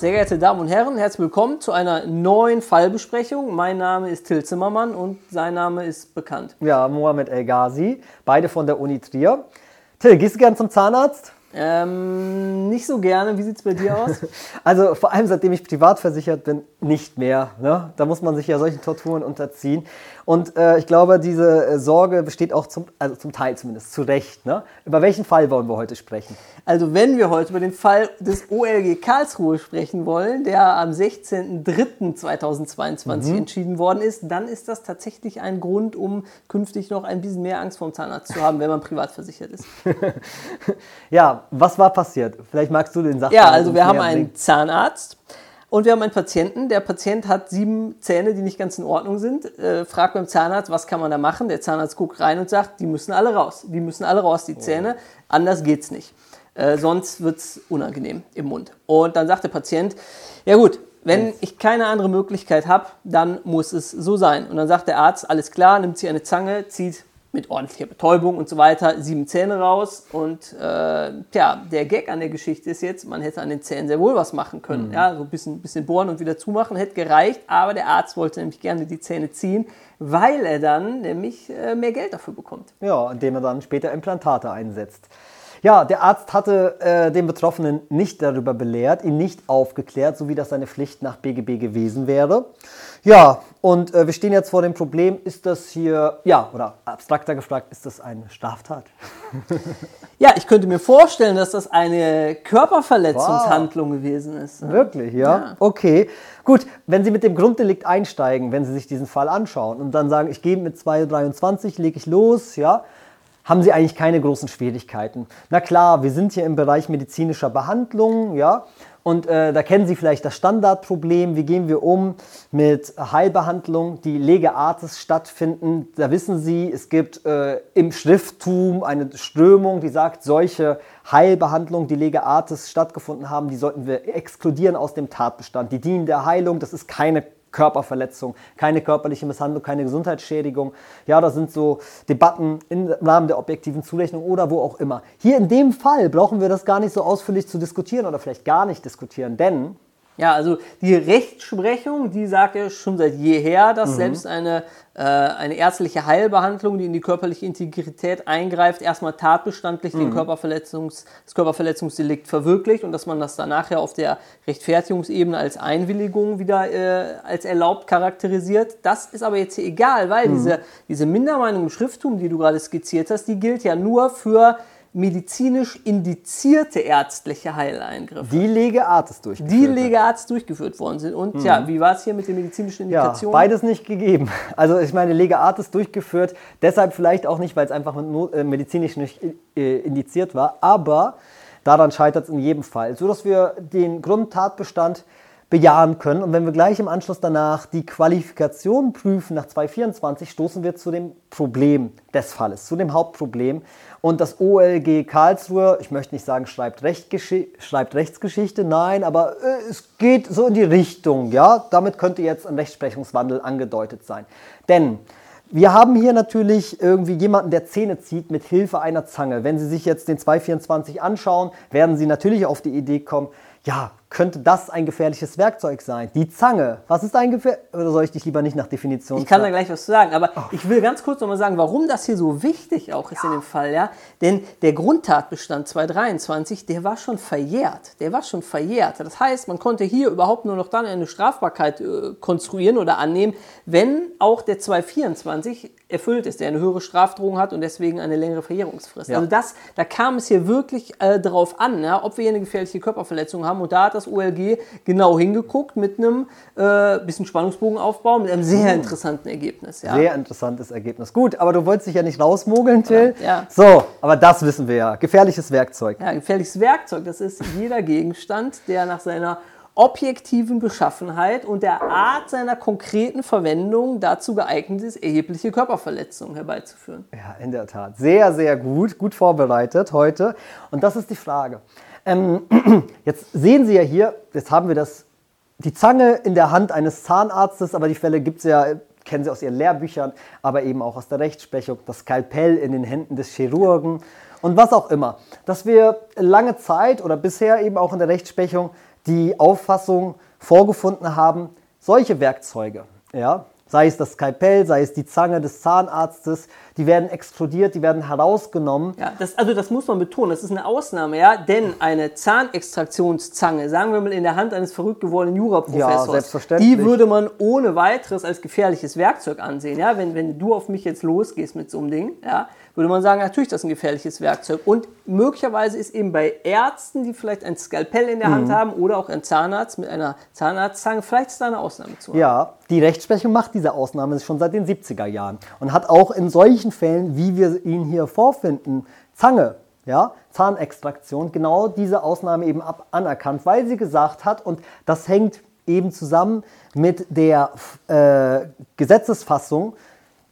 Sehr geehrte Damen und Herren, herzlich willkommen zu einer neuen Fallbesprechung. Mein Name ist Till Zimmermann und sein Name ist bekannt. Ja, Mohamed El Ghazi, beide von der Uni Trier. Till, gehst du gern zum Zahnarzt? Ähm, nicht so gerne. Wie sieht es bei dir aus? Also vor allem seitdem ich privat versichert bin, nicht mehr. Ne? Da muss man sich ja solchen Torturen unterziehen. Und äh, ich glaube, diese äh, Sorge besteht auch zum, also zum Teil zumindest zu Recht. Ne? Über welchen Fall wollen wir heute sprechen? Also wenn wir heute über den Fall des OLG Karlsruhe sprechen wollen, der am 16.03.2022 mhm. entschieden worden ist, dann ist das tatsächlich ein Grund, um künftig noch ein bisschen mehr Angst vor dem Zahnarzt zu haben, wenn man privat versichert ist. ja, was war passiert? Vielleicht magst du den Sachverhalt Ja, also wir haben einen Zahnarzt und wir haben einen Patienten. Der Patient hat sieben Zähne, die nicht ganz in Ordnung sind. Äh, fragt beim Zahnarzt, was kann man da machen? Der Zahnarzt guckt rein und sagt, die müssen alle raus. Die müssen alle raus, die Zähne. Anders geht's nicht. Äh, sonst wird's unangenehm im Mund. Und dann sagt der Patient, ja gut, wenn ich keine andere Möglichkeit habe, dann muss es so sein. Und dann sagt der Arzt, alles klar, nimmt sich eine Zange, zieht mit ordentlicher Betäubung und so weiter, sieben Zähne raus. Und äh, tja, der Gag an der Geschichte ist jetzt, man hätte an den Zähnen sehr wohl was machen können. Mhm. Ja, so ein bisschen, bisschen bohren und wieder zumachen, hätte gereicht, aber der Arzt wollte nämlich gerne die Zähne ziehen, weil er dann nämlich äh, mehr Geld dafür bekommt. Ja, indem er dann später Implantate einsetzt. Ja, der Arzt hatte äh, den Betroffenen nicht darüber belehrt, ihn nicht aufgeklärt, so wie das seine Pflicht nach BGB gewesen wäre. Ja, und äh, wir stehen jetzt vor dem Problem, ist das hier, ja, oder abstrakter gefragt, ist das eine Straftat? ja, ich könnte mir vorstellen, dass das eine Körperverletzungshandlung wow. gewesen ist. Ne? Wirklich, ja? ja? Okay. Gut, wenn Sie mit dem Grunddelikt einsteigen, wenn Sie sich diesen Fall anschauen und dann sagen, ich gehe mit 2,23, lege ich los, ja, haben sie eigentlich keine großen Schwierigkeiten. Na klar, wir sind hier im Bereich medizinischer Behandlung, ja, und äh, da kennen Sie vielleicht das Standardproblem, wie gehen wir um mit Heilbehandlung, die Lege Artis stattfinden. Da wissen Sie, es gibt äh, im Schrifttum eine Strömung, die sagt, solche Heilbehandlungen, die Lege Artis stattgefunden haben, die sollten wir exkludieren aus dem Tatbestand. Die dienen der Heilung, das ist keine Körperverletzung, keine körperliche Misshandlung, keine Gesundheitsschädigung. Ja, das sind so Debatten im Rahmen der objektiven Zurechnung oder wo auch immer. Hier in dem Fall brauchen wir das gar nicht so ausführlich zu diskutieren oder vielleicht gar nicht diskutieren, denn ja, also die Rechtsprechung, die sagt ja schon seit jeher, dass mhm. selbst eine, äh, eine ärztliche Heilbehandlung, die in die körperliche Integrität eingreift, erstmal tatbestandlich mhm. den Körperverletzungs, das Körperverletzungsdelikt verwirklicht und dass man das dann nachher auf der Rechtfertigungsebene als Einwilligung wieder äh, als erlaubt charakterisiert. Das ist aber jetzt hier egal, weil mhm. diese, diese Mindermeinung im Schrifttum, die du gerade skizziert hast, die gilt ja nur für medizinisch indizierte ärztliche Heileingriffe. Die Legearzt durchgeführt. Die Legearzt durchgeführt worden sind. Und mhm. ja, wie war es hier mit den medizinischen Indikationen? Ja, beides nicht gegeben. Also ich meine, Legearzt durchgeführt, deshalb vielleicht auch nicht, weil es einfach äh, medizinisch nicht äh, indiziert war, aber daran scheitert es in jedem Fall. So dass wir den Grundtatbestand bejahen können. Und wenn wir gleich im Anschluss danach die Qualifikation prüfen nach 224, stoßen wir zu dem Problem des Falles, zu dem Hauptproblem. Und das OLG Karlsruhe, ich möchte nicht sagen, schreibt, schreibt Rechtsgeschichte, nein, aber äh, es geht so in die Richtung, ja. Damit könnte jetzt ein Rechtsprechungswandel angedeutet sein. Denn wir haben hier natürlich irgendwie jemanden, der Zähne zieht mit Hilfe einer Zange. Wenn Sie sich jetzt den 224 anschauen, werden Sie natürlich auf die Idee kommen, ja, könnte das ein gefährliches Werkzeug sein? Die Zange. Was ist ein gefährliches? Oder soll ich dich lieber nicht nach Definition Ich kann da gleich was zu sagen, aber oh. ich will ganz kurz nochmal sagen, warum das hier so wichtig auch ist ja. in dem Fall, ja? Denn der Grundtatbestand 223, der war schon verjährt. Der war schon verjährt. Das heißt, man konnte hier überhaupt nur noch dann eine Strafbarkeit äh, konstruieren oder annehmen, wenn auch der 224 erfüllt ist, der eine höhere Strafdrohung hat und deswegen eine längere Verjährungsfrist. Ja. Also das, da kam es hier wirklich äh, darauf an, ja, ob wir hier eine gefährliche Körperverletzung haben und da hat das OLG genau hingeguckt mit einem äh, bisschen Spannungsbogenaufbau, mit einem sehr mhm. interessanten Ergebnis. Ja. Sehr interessantes Ergebnis. Gut, aber du wolltest dich ja nicht rausmogeln, Till. Ja. So, aber das wissen wir ja. Gefährliches Werkzeug. Ja, gefährliches Werkzeug, das ist jeder Gegenstand, der nach seiner objektiven Beschaffenheit und der Art seiner konkreten Verwendung dazu geeignet ist, erhebliche Körperverletzungen herbeizuführen. Ja, in der Tat. Sehr, sehr gut, gut vorbereitet heute. Und das ist die Frage. Ähm, jetzt sehen Sie ja hier, jetzt haben wir das, die Zange in der Hand eines Zahnarztes, aber die Fälle gibt es ja, kennen Sie aus Ihren Lehrbüchern, aber eben auch aus der Rechtsprechung, das Skalpell in den Händen des Chirurgen und was auch immer. Dass wir lange Zeit oder bisher eben auch in der Rechtsprechung die Auffassung vorgefunden haben, solche Werkzeuge, ja, sei es das Skalpell, sei es die Zange des Zahnarztes, die werden explodiert, die werden herausgenommen. Ja, das, also das muss man betonen, das ist eine Ausnahme, ja, denn eine Zahnextraktionszange, sagen wir mal in der Hand eines verrückt gewordenen Juraprofessors, Ja, selbstverständlich. die würde man ohne weiteres als gefährliches Werkzeug ansehen, ja, wenn, wenn du auf mich jetzt losgehst mit so einem Ding, ja, würde man sagen, natürlich, das ist ein gefährliches Werkzeug. Und möglicherweise ist eben bei Ärzten, die vielleicht ein Skalpell in der Mhm. Hand haben oder auch ein Zahnarzt mit einer Zahnarztzange, vielleicht ist da eine Ausnahme zu. Ja, die Rechtsprechung macht diese Ausnahme schon seit den 70er Jahren und hat auch in solchen Fällen, wie wir ihn hier vorfinden, Zange, ja, Zahnextraktion, genau diese Ausnahme eben ab anerkannt, weil sie gesagt hat, und das hängt eben zusammen mit der äh, Gesetzesfassung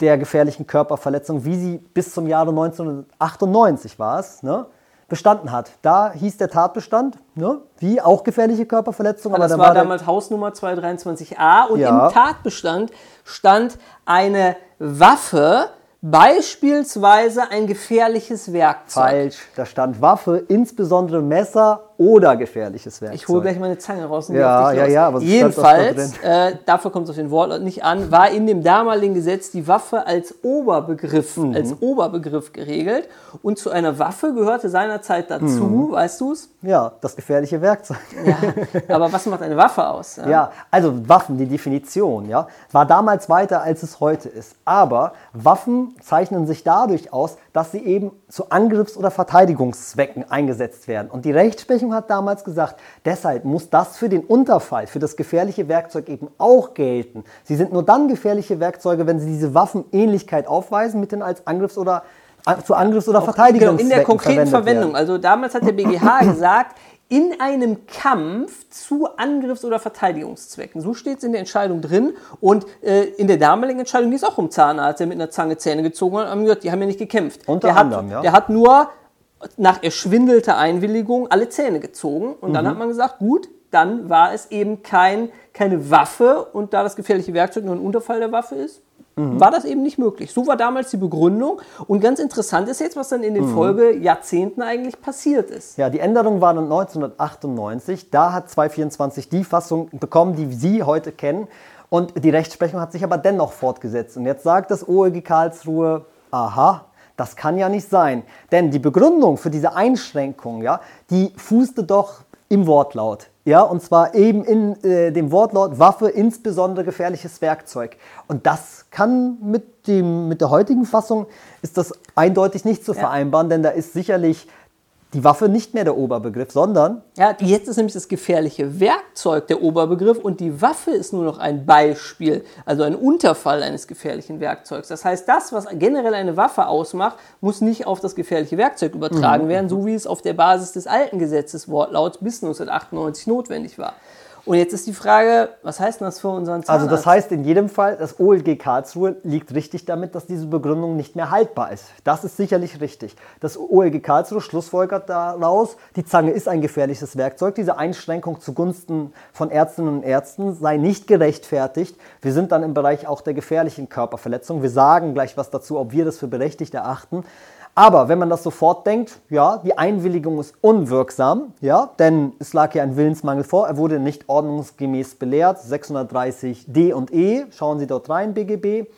der gefährlichen Körperverletzung, wie sie bis zum Jahre 1998 war es, ne, bestanden hat. Da hieß der Tatbestand, ne, wie auch gefährliche Körperverletzung, Aber das da war der- damals Hausnummer 223a und Ja. im Tatbestand stand eine Waffe, beispielsweise ein gefährliches Werkzeug. Falsch. Da stand Waffe, insbesondere Messer oder gefährliches Werkzeug. Ich hole gleich meine Zange raus und Ja, geh auf dich ja, ja, stand Jedenfalls, äh, dafür kommt es auf den Wortlaut nicht an, war in dem damaligen Gesetz die Waffe als Oberbegriff, Mhm. als Oberbegriff geregelt und zu einer Waffe gehörte seinerzeit dazu, Mhm. weißt du es? Ja, das gefährliche Werkzeug. Ja. Aber was macht eine Waffe aus? Ja, also Waffen, die Definition, ja, war damals weiter, als es heute ist. Aber Waffen zeichnen sich dadurch aus, dass sie eben zu Angriffs- oder Verteidigungszwecken eingesetzt werden. Und die Rechtsprechung hat damals gesagt, deshalb muss das für den Unterfall, für das gefährliche Werkzeug eben auch gelten. Sie sind nur dann gefährliche Werkzeuge, wenn sie diese Waffenähnlichkeit aufweisen mit den als Angriffs- oder äh, zu Angriffs- oder Genau, Verteidigungszwecken in der konkreten Verwendung. werden. Also damals hat der BGH gesagt, in einem Kampf zu Angriffs- oder Verteidigungszwecken. So steht es in der Entscheidung drin. Und äh, in der damaligen Entscheidung ging es auch um Zahnarzt, der mit einer Zange Zähne gezogen hat. Und gesagt, die haben ja nicht gekämpft. Unter der anderem, hat, ja. Der hat nur nach erschwindelter Einwilligung alle Zähne gezogen. Und Mhm. dann hat man gesagt, gut, dann war es eben kein, keine Waffe. Und da das gefährliche Werkzeug nur ein Unterfall der Waffe ist, Mhm. war das eben nicht möglich. So war damals die Begründung. Und ganz interessant ist jetzt, was dann in den Mhm. Folgejahrzehnten eigentlich passiert ist. Ja, die Änderung war dann 1998. Da hat 224 die Fassung bekommen, die Sie heute kennen. Und die Rechtsprechung hat sich aber dennoch fortgesetzt. Und jetzt sagt das OEG Karlsruhe, aha, das kann ja nicht sein. Denn die Begründung für diese Einschränkung, ja, die fußte doch im Wortlaut. Ja, und zwar eben in äh, dem Wortlaut Waffe, insbesondere gefährliches Werkzeug. Und das kann mit, dem, mit der heutigen Fassung, ist das eindeutig nicht zu vereinbaren, denn da ist sicherlich die Waffe nicht mehr der Oberbegriff, sondern Ja, jetzt ist nämlich das gefährliche Werkzeug der Oberbegriff und die Waffe ist nur noch ein Beispiel, also ein Unterfall eines gefährlichen Werkzeugs. Das heißt, das, was generell eine Waffe ausmacht, muss nicht auf das gefährliche Werkzeug übertragen werden, so wie es auf der Basis des alten Gesetzes Wortlauts bis 1998 notwendig war. Und jetzt ist die Frage, was heißt denn das für unseren Zahnarzt? Also das heißt in jedem Fall, das OLG Karlsruhe liegt richtig damit, dass diese Begründung nicht mehr haltbar ist. Das ist sicherlich richtig. Das OLG Karlsruhe schlussfolgert daraus, die Zange ist ein gefährliches Werkzeug. Diese Einschränkung zugunsten von Ärztinnen und Ärzten sei nicht gerechtfertigt. Wir sind dann im Bereich auch der gefährlichen Körperverletzung. Wir sagen gleich was dazu, ob wir das für berechtigt erachten. Aber wenn man das sofort denkt, ja, die Einwilligung ist unwirksam, ja, denn es lag ja ein Willensmangel vor, er wurde nicht ordnungsgemäß belehrt, 630 D und E, schauen Sie dort rein, BGB.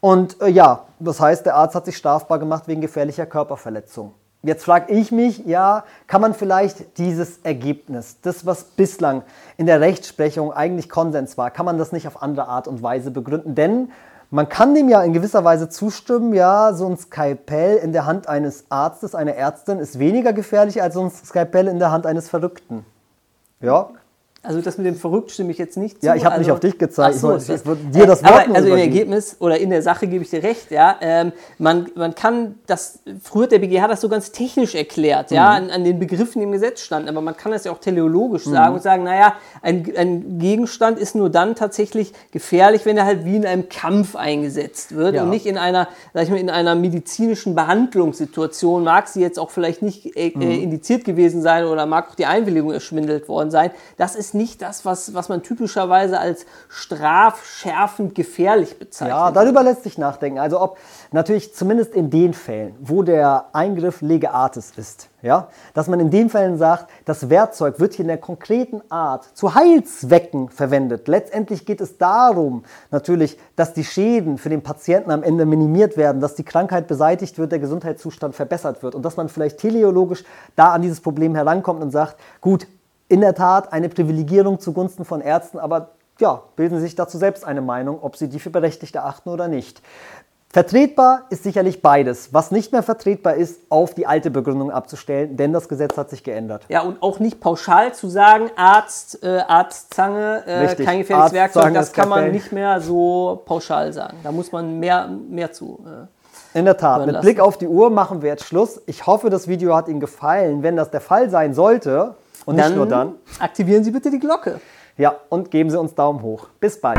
Und äh, ja, das heißt, der Arzt hat sich strafbar gemacht wegen gefährlicher Körperverletzung. Jetzt frage ich mich, ja, kann man vielleicht dieses Ergebnis, das was bislang in der Rechtsprechung eigentlich Konsens war, kann man das nicht auf andere Art und Weise begründen? Denn man kann dem ja in gewisser Weise zustimmen, ja, so ein Skalpell in der Hand eines Arztes, einer Ärztin ist weniger gefährlich als so ein Skalpell in der Hand eines Verrückten. Ja, Also das mit dem Verrückt stimme ich jetzt nicht zu. Ja, ich habe also, nicht auf dich gezeigt. So, Ich würde dir das Wort aber, Also im. Ergebnis oder in der Sache gebe ich dir recht, ja. Ähm, man, man kann das, früher hat der BGH das so ganz technisch erklärt, ja, Mhm. an, an den Begriffen, die im Gesetz standen, aber man kann das ja auch teleologisch Mhm. sagen und sagen, naja, ein, ein Gegenstand ist nur dann tatsächlich gefährlich, wenn er halt wie in einem Kampf eingesetzt wird Ja. und nicht in einer, sag ich mal, in einer medizinischen Behandlungssituation, mag sie jetzt auch vielleicht nicht äh, Mhm. äh, indiziert gewesen sein oder mag auch die Einwilligung erschwindelt worden sein. Das ist ist nicht das, was, was man typischerweise als strafschärfend gefährlich bezeichnet. Ja, darüber lässt sich nachdenken. Also ob natürlich zumindest in den Fällen, wo der Eingriff lege artis ist, ja, dass man in den Fällen sagt, das Werkzeug wird hier in der konkreten Art zu Heilzwecken verwendet. Letztendlich geht es darum, natürlich, dass die Schäden für den Patienten am Ende minimiert werden, dass die Krankheit beseitigt wird, der Gesundheitszustand verbessert wird und dass man vielleicht teleologisch da an dieses Problem herankommt und sagt, gut, in der Tat eine Privilegierung zugunsten von Ärzten, aber ja, bilden Sie sich dazu selbst eine Meinung, ob Sie die für berechtigt erachten oder nicht. Vertretbar ist sicherlich beides. Was nicht mehr vertretbar ist, auf die alte Begründung abzustellen, denn das Gesetz hat sich geändert. Ja, und auch nicht pauschal zu sagen, Arzt, äh, Arztzange, äh, kein gefährliches Werkzeug, das kann man nicht mehr so pauschal sagen. Da muss man mehr, mehr zu. Äh, In der Tat, mit Blick auf die Uhr machen wir jetzt Schluss. Ich hoffe, das Video hat Ihnen gefallen. Wenn das der Fall sein sollte, und dann nicht nur dann, aktivieren Sie bitte die Glocke. Ja, und geben Sie uns Daumen hoch. Bis bald.